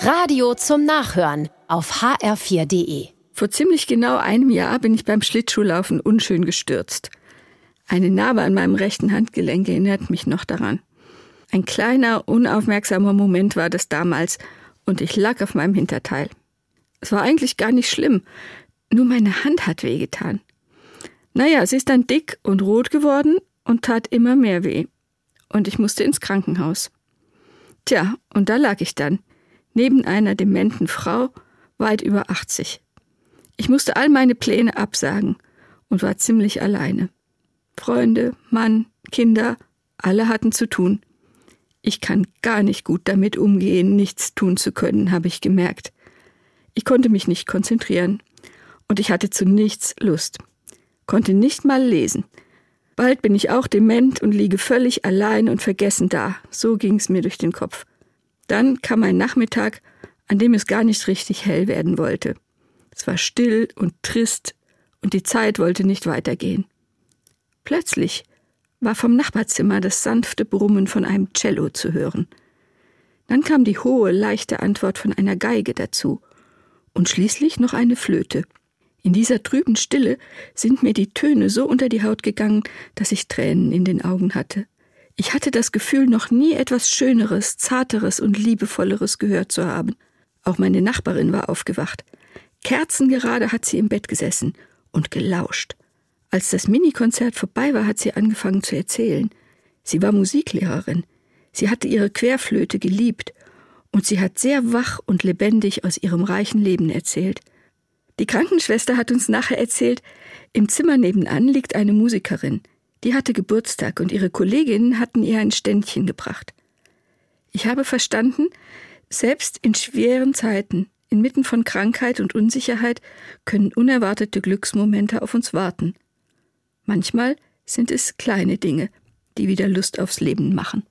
Radio zum Nachhören auf hr4.de. Vor ziemlich genau einem Jahr bin ich beim Schlittschuhlaufen unschön gestürzt. Eine Narbe an meinem rechten Handgelenk erinnert mich noch daran. Ein kleiner, unaufmerksamer Moment war das damals und ich lag auf meinem Hinterteil. Es war eigentlich gar nicht schlimm, nur meine Hand hat wehgetan. Naja, sie ist dann dick und rot geworden und tat immer mehr weh. Und ich musste ins Krankenhaus. Tja, und da lag ich dann, neben einer dementen Frau, weit über 80. Ich musste all meine Pläne absagen und war ziemlich alleine. Freunde, Mann, Kinder, alle hatten zu tun. Ich kann gar nicht gut damit umgehen, nichts tun zu können, habe ich gemerkt. Ich konnte mich nicht konzentrieren und ich hatte zu nichts Lust, konnte nicht mal lesen. Bald bin ich auch dement und liege völlig allein und vergessen da. So ging's mir durch den Kopf. Dann kam ein Nachmittag, an dem es gar nicht richtig hell werden wollte. Es war still und trist und die Zeit wollte nicht weitergehen. Plötzlich war vom Nachbarzimmer das sanfte Brummen von einem Cello zu hören. Dann kam die hohe, leichte Antwort von einer Geige dazu und schließlich noch eine Flöte. In dieser trüben Stille sind mir die Töne so unter die Haut gegangen, dass ich Tränen in den Augen hatte. Ich hatte das Gefühl, noch nie etwas Schöneres, Zarteres und Liebevolleres gehört zu haben. Auch meine Nachbarin war aufgewacht. Kerzengerade hat sie im Bett gesessen und gelauscht. Als das Minikonzert vorbei war, hat sie angefangen zu erzählen. Sie war Musiklehrerin. Sie hatte ihre Querflöte geliebt und sie hat sehr wach und lebendig aus ihrem reichen Leben erzählt. Die Krankenschwester hat uns nachher erzählt, im Zimmer nebenan liegt eine Musikerin. Die hatte Geburtstag und ihre Kolleginnen hatten ihr ein Ständchen gebracht. Ich habe verstanden, selbst in schweren Zeiten, inmitten von Krankheit und Unsicherheit, können unerwartete Glücksmomente auf uns warten. Manchmal sind es kleine Dinge, die wieder Lust aufs Leben machen.